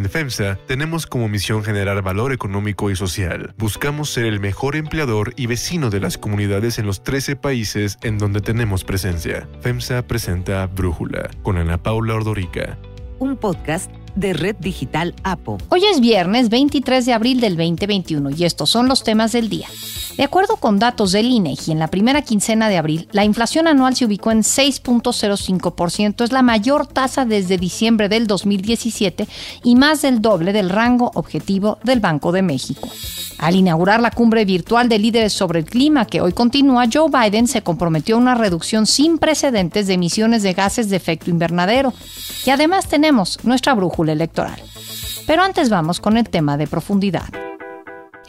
En FEMSA tenemos como misión generar valor económico y social. Buscamos ser el mejor empleador y vecino de las comunidades en los 13 países en donde tenemos presencia. FEMSA presenta Brújula con Ana Paula Ordorica. Un podcast de Red Digital APO. Hoy es viernes 23 de abril del 2021 y estos son los temas del día. De acuerdo con datos del INEGI, en la primera quincena de abril, la inflación anual se ubicó en 6.05%, es la mayor tasa desde diciembre del 2017 y más del doble del rango objetivo del Banco de México. Al inaugurar la cumbre virtual de líderes sobre el clima que hoy continúa, Joe Biden se comprometió a una reducción sin precedentes de emisiones de gases de efecto invernadero. Y además tenemos nuestra brújula electoral. Pero antes vamos con el tema de profundidad.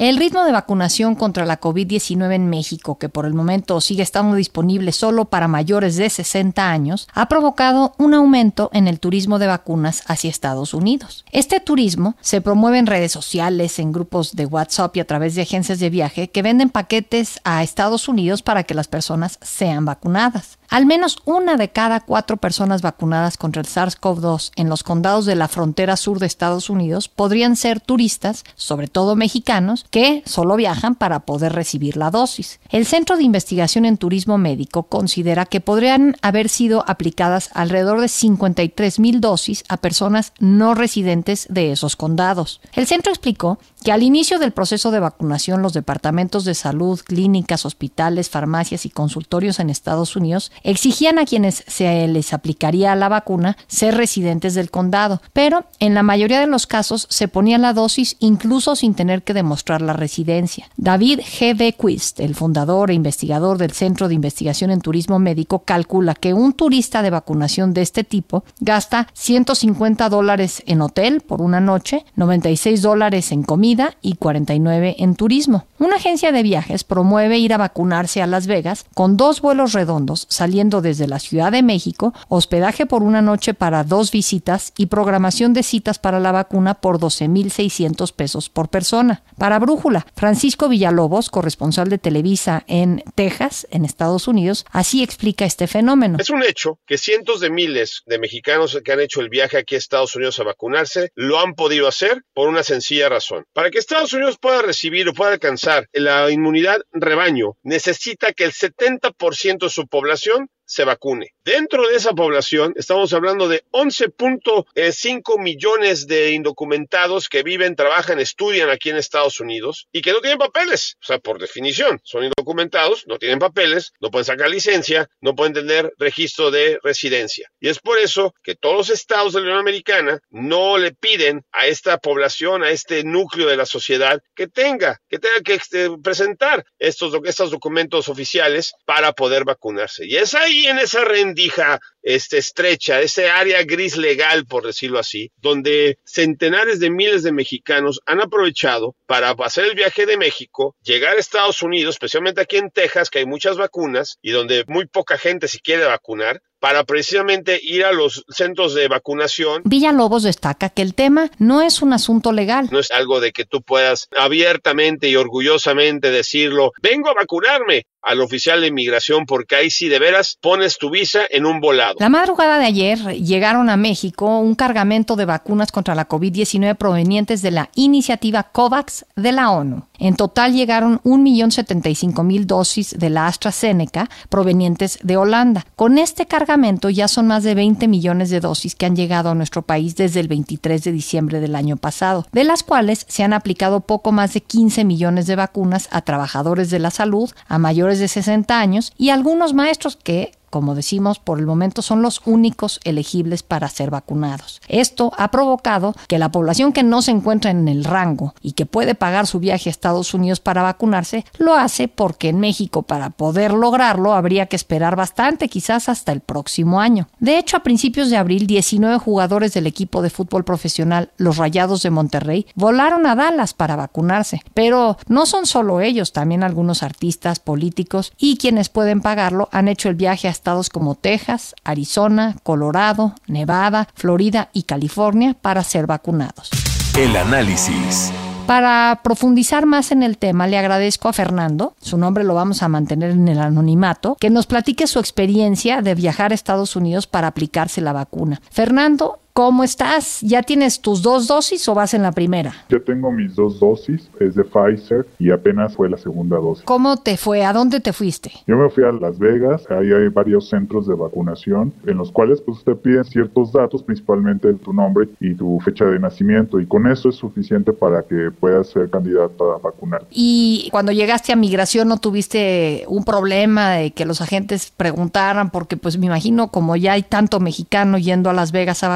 El ritmo de vacunación contra la COVID-19 en México, que por el momento sigue estando disponible solo para mayores de 60 años, ha provocado un aumento en el turismo de vacunas hacia Estados Unidos. Este turismo se promueve en redes sociales, en grupos de WhatsApp y a través de agencias de viaje que venden paquetes a Estados Unidos para que las personas sean vacunadas. Al menos una de cada cuatro personas vacunadas contra el SARS-CoV-2 en los condados de la frontera sur de Estados Unidos podrían ser turistas, sobre todo mexicanos, que solo viajan para poder recibir la dosis. El Centro de Investigación en Turismo Médico considera que podrían haber sido aplicadas alrededor de 53 mil dosis a personas no residentes de esos condados. El centro explicó que al inicio del proceso de vacunación los departamentos de salud, clínicas, hospitales, farmacias y consultorios en Estados Unidos exigían a quienes se les aplicaría la vacuna ser residentes del condado, pero en la mayoría de los casos se ponía la dosis incluso sin tener que demostrar la residencia. David G. Bequist, el fundador e investigador del Centro de Investigación en Turismo Médico, calcula que un turista de vacunación de este tipo gasta 150 dólares en hotel por una noche, 96 dólares en comida y 49 en turismo. Una agencia de viajes promueve ir a vacunarse a Las Vegas con dos vuelos redondos saliendo desde la Ciudad de México, hospedaje por una noche para dos visitas y programación de citas para la vacuna por 12.600 pesos por persona. Para Brújula, Francisco Villalobos, corresponsal de Televisa en Texas, en Estados Unidos, así explica este fenómeno. Es un hecho que cientos de miles de mexicanos que han hecho el viaje aquí a Estados Unidos a vacunarse lo han podido hacer por una sencilla razón. Para que Estados Unidos pueda recibir o pueda alcanzar la inmunidad rebaño, necesita que el 70% de su población se vacune. Dentro de esa población estamos hablando de 11.5 millones de indocumentados que viven, trabajan, estudian aquí en Estados Unidos y que no tienen papeles. O sea, por definición, son indocumentados, no tienen papeles, no pueden sacar licencia, no pueden tener registro de residencia. Y es por eso que todos los estados de la Unión Americana no le piden a esta población, a este núcleo de la sociedad, que tenga, que tenga que este, presentar estos, estos documentos oficiales para poder vacunarse. Y es ahí en esa rendija este, estrecha, ese área gris legal, por decirlo así, donde centenares de miles de mexicanos han aprovechado para hacer el viaje de México, llegar a Estados Unidos, especialmente aquí en Texas, que hay muchas vacunas y donde muy poca gente se quiere vacunar, para precisamente ir a los centros de vacunación. Villalobos destaca que el tema no es un asunto legal. No es algo de que tú puedas abiertamente y orgullosamente decirlo, vengo a vacunarme al oficial de inmigración porque ahí sí de veras pones tu visa en un volado. La madrugada de ayer llegaron a México un cargamento de vacunas contra la COVID-19 provenientes de la iniciativa COVAX de la ONU. En total llegaron 1.075.000 dosis de la AstraZeneca provenientes de Holanda. Con este cargamento ya son más de 20 millones de dosis que han llegado a nuestro país desde el 23 de diciembre del año pasado, de las cuales se han aplicado poco más de 15 millones de vacunas a trabajadores de la salud, a mayores de 60 años y algunos maestros que como decimos, por el momento son los únicos elegibles para ser vacunados. Esto ha provocado que la población que no se encuentra en el rango y que puede pagar su viaje a Estados Unidos para vacunarse, lo hace porque en México para poder lograrlo habría que esperar bastante, quizás hasta el próximo año. De hecho, a principios de abril, 19 jugadores del equipo de fútbol profesional, los Rayados de Monterrey, volaron a Dallas para vacunarse. Pero no son solo ellos, también algunos artistas, políticos y quienes pueden pagarlo han hecho el viaje hasta estados como Texas, Arizona, Colorado, Nevada, Florida y California para ser vacunados. El análisis. Para profundizar más en el tema, le agradezco a Fernando, su nombre lo vamos a mantener en el anonimato, que nos platique su experiencia de viajar a Estados Unidos para aplicarse la vacuna. Fernando ¿Cómo estás? ¿Ya tienes tus dos dosis o vas en la primera? Ya tengo mis dos dosis, es de Pfizer y apenas fue la segunda dosis. ¿Cómo te fue? ¿A dónde te fuiste? Yo me fui a Las Vegas, ahí hay varios centros de vacunación en los cuales pues te piden ciertos datos, principalmente tu nombre y tu fecha de nacimiento y con eso es suficiente para que puedas ser candidato a vacunar. Y cuando llegaste a migración no tuviste un problema de que los agentes preguntaran porque pues me imagino como ya hay tanto mexicano yendo a Las Vegas a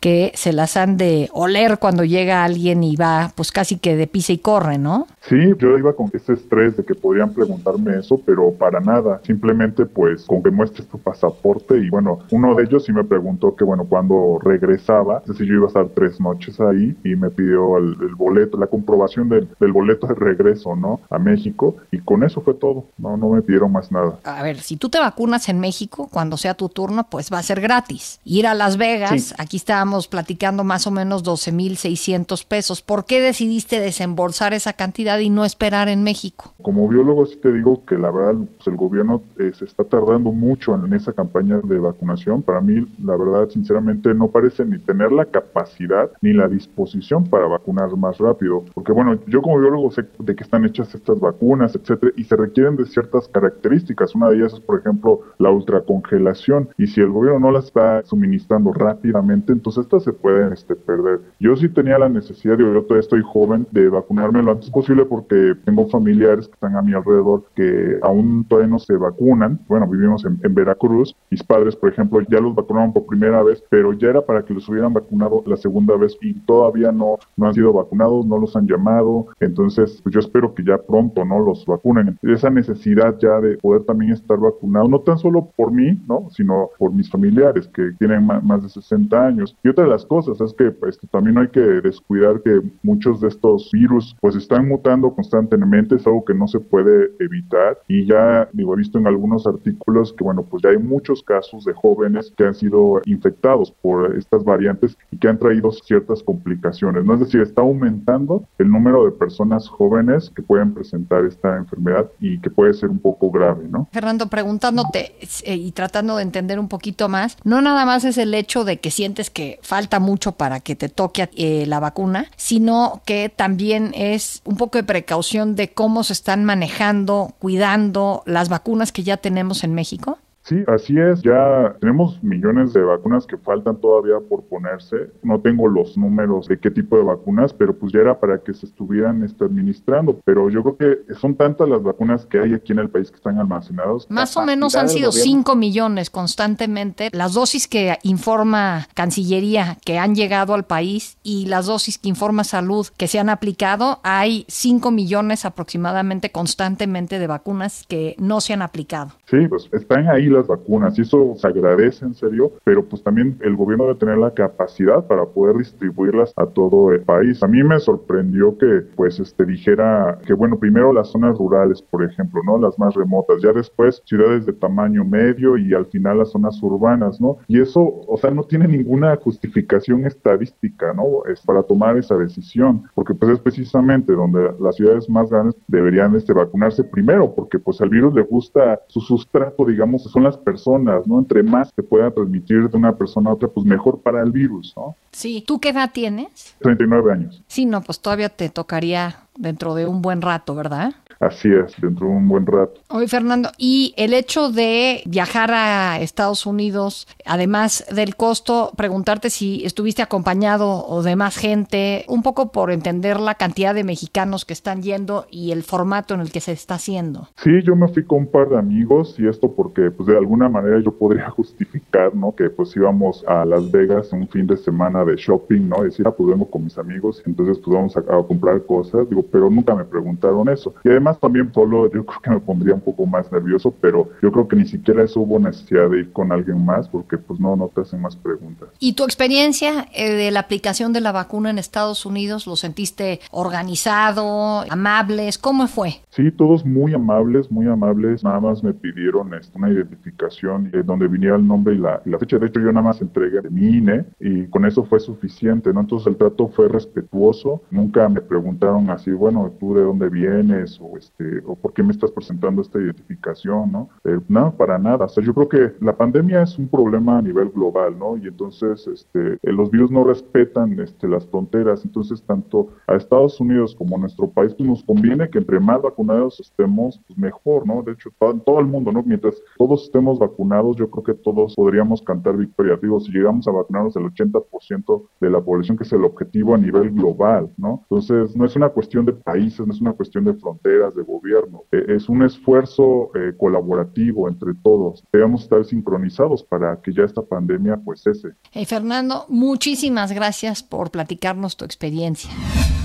que se las han de oler cuando llega alguien y va pues casi que de pisa y corre, ¿no? Sí, yo iba con ese estrés de que podrían preguntarme eso, pero para nada. Simplemente pues con que muestres tu pasaporte y bueno, uno de ellos sí me preguntó que bueno, cuando regresaba, es decir, yo iba a estar tres noches ahí y me pidió el, boleto, la comprobación del, del, boleto de regreso, ¿no? A México y con eso fue todo. No, no me pidieron más nada. A ver, si tú te vacunas en México, cuando sea tu turno, pues va a ser gratis. Ir a Las Vegas, aquí estábamos platicando más o menos 12.600 pesos. ¿Por qué decidiste desembolsar esa cantidad? y no esperar en México? Como biólogo sí te digo que la verdad pues, el gobierno eh, se está tardando mucho en esa campaña de vacunación. Para mí, la verdad, sinceramente, no parece ni tener la capacidad ni la disposición para vacunar más rápido. Porque bueno, yo como biólogo sé de qué están hechas estas vacunas, etcétera, y se requieren de ciertas características. Una de ellas es, por ejemplo, la ultracongelación. Y si el gobierno no la está suministrando rápidamente, entonces estas se pueden este, perder. Yo sí tenía la necesidad, yo todavía estoy joven, de vacunarme lo antes posible porque tengo familiares que están a mi alrededor que aún todavía no se vacunan. Bueno, vivimos en, Veracruz. Mis padres, por ejemplo, ya los vacunaron por primera vez, pero ya era para que los hubieran vacunado la segunda vez y todavía no, no han sido vacunados, no los han llamado. Entonces, pues yo espero que ya pronto no los vacunen. Esa necesidad ya de poder también estar vacunado, no tan solo por mí, ¿no? sino por mis familiares que tienen más, de 60 años. Y otra de las cosas es que pues, también hay que descuidar que muchos de estos virus pues están mutando constantemente, es algo que no se puede evitar y ya digo, he visto en algunos artículos que bueno, pues ya hay muchos casos de jóvenes que han sido infectados por estas variantes y que han traído ciertas complicaciones, ¿no? Es decir, está aumentando el número de personas jóvenes que pueden presentar esta enfermedad y que puede ser un poco grave, ¿no? Fernando, preguntándote eh, y tratando de entender un poquito más, no nada más es el hecho de que sientes que falta mucho para que te toque eh, la vacuna, sino que también es un poco de precaución de cómo se están manejando, cuidando las vacunas que ya tenemos en México? Sí, así es. Ya tenemos millones de vacunas que faltan todavía por ponerse. No tengo los números de qué tipo de vacunas, pero pues ya era para que se estuvieran este, administrando. Pero yo creo que son tantas las vacunas que hay aquí en el país que están almacenados. Más o menos han sido 5 millones constantemente. Las dosis que informa Cancillería que han llegado al país y las dosis que informa Salud que se han aplicado, hay 5 millones aproximadamente constantemente de vacunas que no se han aplicado. Sí, pues están ahí las vacunas y eso se agradece en serio, pero pues también el gobierno debe tener la capacidad para poder distribuirlas a todo el país. A mí me sorprendió que pues este dijera que bueno, primero las zonas rurales, por ejemplo, ¿no? Las más remotas, ya después ciudades de tamaño medio y al final las zonas urbanas, ¿no? Y eso, o sea, no tiene ninguna justificación estadística, ¿no? Es para tomar esa decisión, porque pues es precisamente donde las ciudades más grandes deberían este vacunarse primero, porque pues al virus le gusta su sustrato, digamos, son las personas, ¿no? Entre más se pueda transmitir de una persona a otra, pues mejor para el virus, ¿no? Sí. ¿Tú qué edad tienes? 39 años. Sí, no, pues todavía te tocaría dentro de un buen rato, ¿verdad? Así es, dentro de un buen rato. Oye, Fernando, y el hecho de viajar a Estados Unidos, además del costo, preguntarte si estuviste acompañado o de más gente, un poco por entender la cantidad de mexicanos que están yendo y el formato en el que se está haciendo. Sí, yo me fui con un par de amigos y esto porque pues de alguna manera yo podría justificar, ¿no? Que pues íbamos a Las Vegas un fin de semana de shopping, ¿no? Decir, ah, pues vengo con mis amigos, entonces pues vamos a, a comprar cosas, digo, pero nunca me preguntaron eso. Y además también solo yo creo que me pondría un poco más nervioso, pero yo creo que ni siquiera eso hubo necesidad de ir con alguien más porque pues no, no te hacen más preguntas. ¿Y tu experiencia eh, de la aplicación de la vacuna en Estados Unidos, lo sentiste organizado, amables? ¿Cómo fue? Sí, todos muy amables, muy amables. Nada más me pidieron este, una identificación eh, donde viniera el nombre y la, la, fecha. De hecho, yo nada más entregué mi INE y con eso fue suficiente, ¿no? Entonces el trato fue respetuoso. Nunca me preguntaron así, bueno, ¿tú de dónde vienes? O este, o por qué me estás presentando esta identificación, ¿no? Eh, no, para nada. O sea, yo creo que la pandemia es un problema a nivel global, ¿no? Y entonces este, eh, los virus no respetan este, las fronteras. Entonces, tanto a Estados Unidos como a nuestro país, pues nos conviene que entre más vacunados estemos, pues mejor, ¿no? De hecho, todo, todo el mundo, ¿no? Mientras todos estemos vacunados, yo creo que todos podríamos cantar victoria. Digo, si llegamos a vacunarnos el 80% de la población, que es el objetivo a nivel global, ¿no? Entonces, no es una cuestión de países, no es una cuestión de fronteras, de gobierno. Eh, es un esfuerzo eh, colaborativo entre todos. Debemos estar sincronizados para que ya esta pandemia pues cese. Hey, Fernando, muchísimas gracias por platicarnos tu experiencia.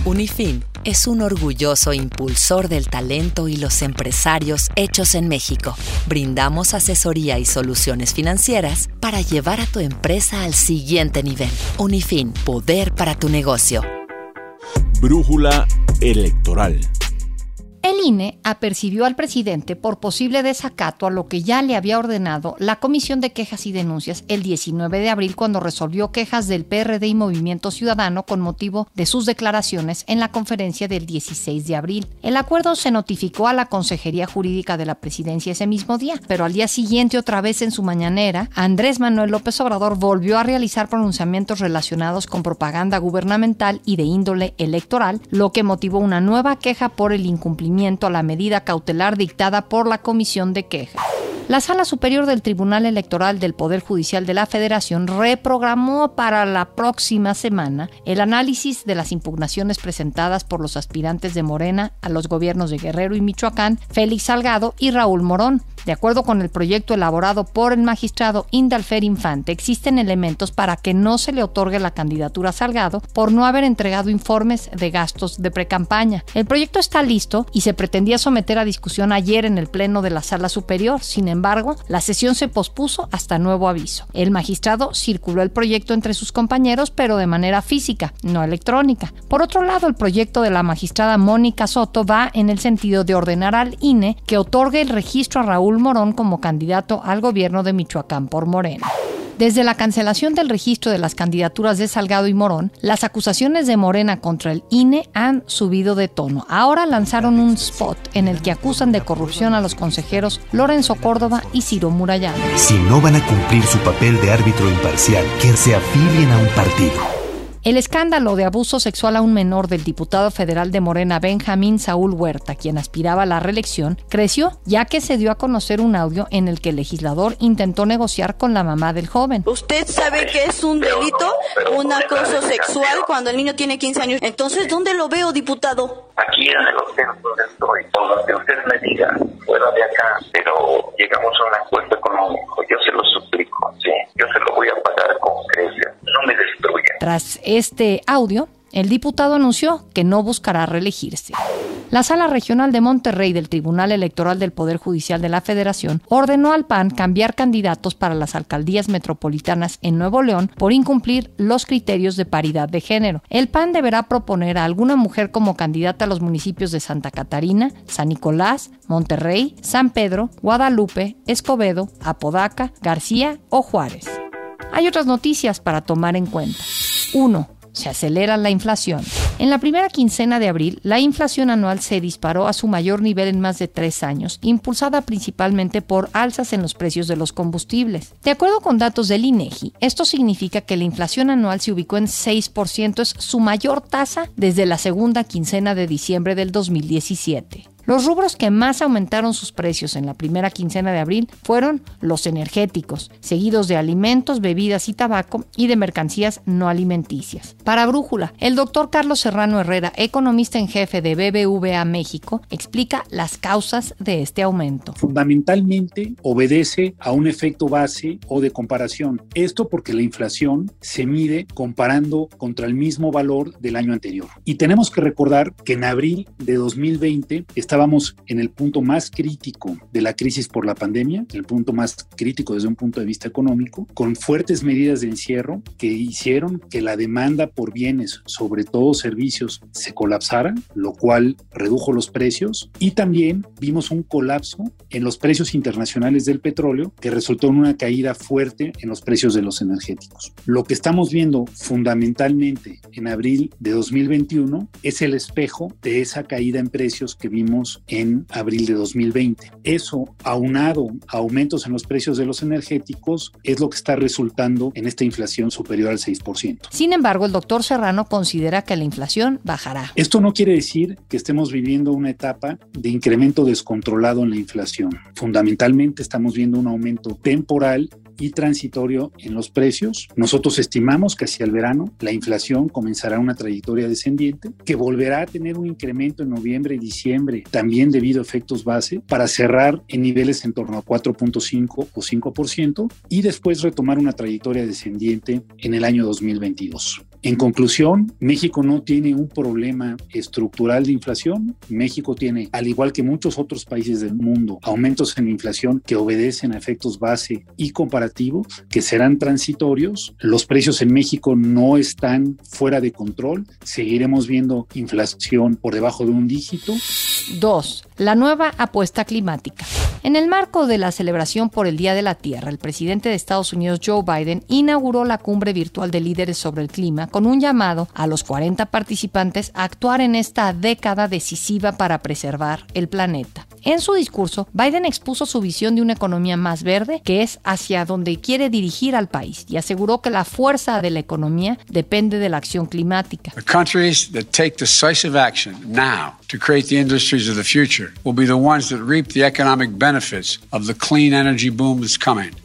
Unifin es un orgulloso impulsor del talento y los empresarios hechos en México. Brindamos asesoría y soluciones financieras para llevar a tu empresa al siguiente nivel. Unifin, poder para tu negocio. Brújula electoral. El INE apercibió al presidente por posible desacato a lo que ya le había ordenado la Comisión de Quejas y Denuncias el 19 de abril cuando resolvió quejas del PRD y Movimiento Ciudadano con motivo de sus declaraciones en la conferencia del 16 de abril. El acuerdo se notificó a la Consejería Jurídica de la Presidencia ese mismo día, pero al día siguiente otra vez en su mañanera, Andrés Manuel López Obrador volvió a realizar pronunciamientos relacionados con propaganda gubernamental y de índole electoral, lo que motivó una nueva queja por el incumplimiento a la medida cautelar dictada por la Comisión de Quejas. La Sala Superior del Tribunal Electoral del Poder Judicial de la Federación reprogramó para la próxima semana el análisis de las impugnaciones presentadas por los aspirantes de Morena a los gobiernos de Guerrero y Michoacán, Félix Salgado y Raúl Morón. De acuerdo con el proyecto elaborado por el magistrado Indalfer Infante, existen elementos para que no se le otorgue la candidatura a Salgado por no haber entregado informes de gastos de precampaña. El proyecto está listo y se pretendía someter a discusión ayer en el Pleno de la Sala Superior. Sin embargo, la sesión se pospuso hasta nuevo aviso. El magistrado circuló el proyecto entre sus compañeros, pero de manera física, no electrónica. Por otro lado, el proyecto de la magistrada Mónica Soto va en el sentido de ordenar al INE que otorgue el registro a Raúl Morón como candidato al gobierno de Michoacán por Morena. Desde la cancelación del registro de las candidaturas de Salgado y Morón, las acusaciones de Morena contra el INE han subido de tono. Ahora lanzaron un spot en el que acusan de corrupción a los consejeros Lorenzo Córdoba y Ciro Murayama. Si no van a cumplir su papel de árbitro imparcial, que se afilien a un partido. El escándalo de abuso sexual a un menor del diputado federal de Morena Benjamín Saúl Huerta, quien aspiraba a la reelección, creció ya que se dio a conocer un audio en el que el legislador intentó negociar con la mamá del joven. ¿Usted sabe que es un delito, un acoso sexual cuando el niño tiene 15 años? Entonces, ¿dónde lo veo, diputado? Aquí en el hotel donde estoy, por lo que usted me diga, fuera de acá, pero llegamos a un acuerdo económico, yo se lo suplico, sí, yo se lo voy a pagar con creces, no me destruya. Tras este audio, el diputado anunció que no buscará reelegirse. La Sala Regional de Monterrey del Tribunal Electoral del Poder Judicial de la Federación ordenó al PAN cambiar candidatos para las alcaldías metropolitanas en Nuevo León por incumplir los criterios de paridad de género. El PAN deberá proponer a alguna mujer como candidata a los municipios de Santa Catarina, San Nicolás, Monterrey, San Pedro, Guadalupe, Escobedo, Apodaca, García o Juárez. Hay otras noticias para tomar en cuenta. 1 se acelera la inflación. En la primera quincena de abril, la inflación anual se disparó a su mayor nivel en más de tres años, impulsada principalmente por alzas en los precios de los combustibles. De acuerdo con datos del INEGI, esto significa que la inflación anual se ubicó en 6%, es su mayor tasa desde la segunda quincena de diciembre del 2017. Los rubros que más aumentaron sus precios en la primera quincena de abril fueron los energéticos, seguidos de alimentos, bebidas y tabaco y de mercancías no alimenticias. Para Brújula, el doctor Carlos Serrano Herrera, economista en jefe de BBVA México, explica las causas de este aumento. Fundamentalmente obedece a un efecto base o de comparación. Esto porque la inflación se mide comparando contra el mismo valor del año anterior. Y tenemos que recordar que en abril de 2020 estaba estábamos en el punto más crítico de la crisis por la pandemia, el punto más crítico desde un punto de vista económico, con fuertes medidas de encierro que hicieron que la demanda por bienes, sobre todo servicios, se colapsara, lo cual redujo los precios y también vimos un colapso en los precios internacionales del petróleo que resultó en una caída fuerte en los precios de los energéticos. Lo que estamos viendo fundamentalmente en abril de 2021 es el espejo de esa caída en precios que vimos en abril de 2020. Eso, aunado a aumentos en los precios de los energéticos, es lo que está resultando en esta inflación superior al 6%. Sin embargo, el doctor Serrano considera que la inflación bajará. Esto no quiere decir que estemos viviendo una etapa de incremento descontrolado en la inflación. Fundamentalmente estamos viendo un aumento temporal y transitorio en los precios. Nosotros estimamos que hacia el verano la inflación comenzará una trayectoria descendiente, que volverá a tener un incremento en noviembre y diciembre, también debido a efectos base, para cerrar en niveles en torno a 4.5 o 5% y después retomar una trayectoria descendiente en el año 2022. En conclusión, México no tiene un problema estructural de inflación. México tiene, al igual que muchos otros países del mundo, aumentos en inflación que obedecen a efectos base y comparativo que serán transitorios. Los precios en México no están fuera de control. Seguiremos viendo inflación por debajo de un dígito. 2. La nueva apuesta climática. En el marco de la celebración por el Día de la Tierra, el presidente de Estados Unidos, Joe Biden, inauguró la cumbre virtual de líderes sobre el clima con un llamado a los 40 participantes a actuar en esta década decisiva para preservar el planeta. En su discurso, Biden expuso su visión de una economía más verde, que es hacia donde quiere dirigir al país, y aseguró que la fuerza de la economía depende de la acción climática. The countries that take decisive action now to create the industries of the future will be the ones that reap the economic benefits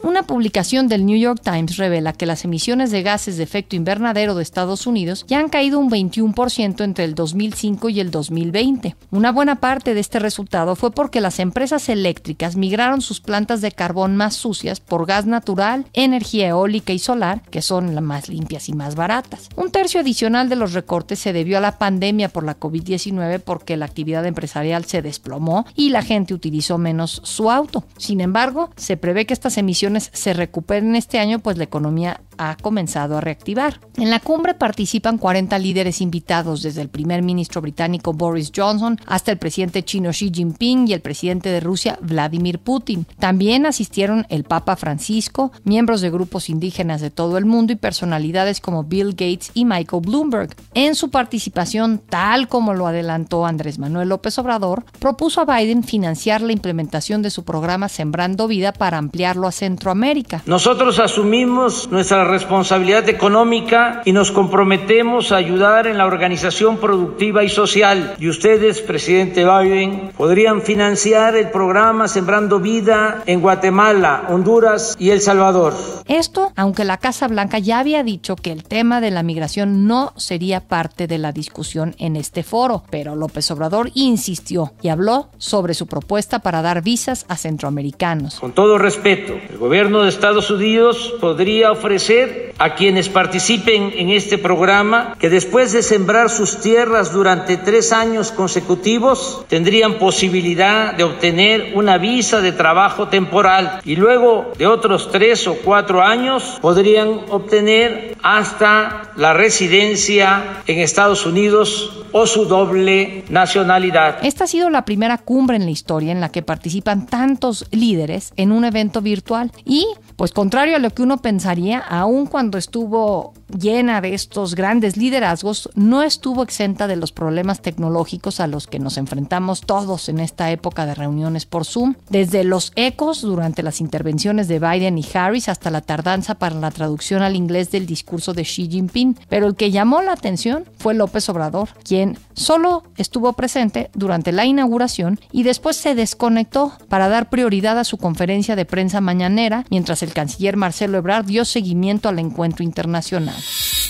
Una publicación del New York Times revela que las emisiones de gases de efecto invernadero de Estados Unidos ya han caído un 21% entre el 2005 y el 2020. Una buena parte de este resultado fue porque las empresas eléctricas migraron sus plantas de carbón más sucias por gas natural, energía eólica y solar, que son las más limpias y más baratas. Un tercio adicional de los recortes se debió a la pandemia por la COVID-19 porque la actividad empresarial se desplomó y la gente utilizó menos su auto. Sin embargo, se prevé que estas emisiones se recuperen este año, pues la economía ha comenzado a reactivar. En la cumbre participan 40 líderes invitados, desde el primer ministro británico Boris Johnson hasta el presidente chino Xi Jinping y el presidente de Rusia Vladimir Putin. También asistieron el Papa Francisco, miembros de grupos indígenas de todo el mundo y personalidades como Bill Gates y Michael Bloomberg. En su participación, tal como lo adelantó Andrés Manuel López Obrador, propuso a Biden financiar la implementación de su programa Sembrando Vida para ampliarlo a Centroamérica. Nosotros asumimos nuestra responsabilidad económica y nos comprometemos a ayudar en la organización productiva y social. Y ustedes, presidente Biden, podrían financiar el programa Sembrando Vida en Guatemala, Honduras y El Salvador. Esto, aunque la Casa Blanca ya había dicho que el tema de la migración no sería parte de la discusión en este foro, pero López Obrador insistió y habló sobre su propuesta para dar visas a centroamericanos. Con todo respeto, el gobierno de Estados Unidos podría ofrecer a quienes participen en este programa que después de sembrar sus tierras durante tres años consecutivos tendrían posibilidad de obtener una visa de trabajo temporal y luego de otros tres o cuatro años podrían obtener hasta la residencia en Estados Unidos o su doble nacionalidad. Esta ha sido la primera cumbre en la historia en la que participan tantos líderes en un evento virtual y, pues contrario a lo que uno pensaría, aun cuando estuvo llena de estos grandes liderazgos, no estuvo exenta de los problemas tecnológicos a los que nos enfrentamos todos en esta época de reuniones por Zoom, desde los ecos durante las intervenciones de Biden y Harris hasta la tardanza para la traducción al inglés del discurso de Xi Jinping. Pero el que llamó la atención fue López Obrador, quien solo estuvo presente durante la inauguración y después se desconectó para dar prioridad a su conferencia de prensa mañanera, mientras el canciller Marcelo Ebrard dio seguimiento al encuentro internacional.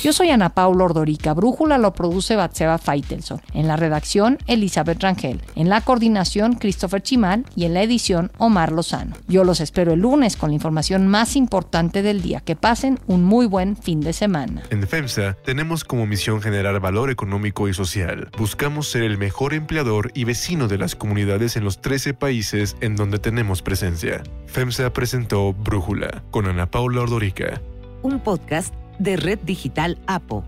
Yo soy Ana Paula Ordorica. Brújula lo produce Batseba Faitelson. En la redacción, Elizabeth Rangel. En la coordinación, Christopher Chimal. Y en la edición, Omar Lozano. Yo los espero el lunes con la información más importante del día. Que pasen un muy buen fin de semana. En FEMSA tenemos como misión generar valor económico y social. Buscamos ser el mejor empleador y vecino de las comunidades en los 13 países en donde tenemos presencia. FEMSA presentó Brújula con Ana Paula Ordorica. Un podcast de Red Digital APO.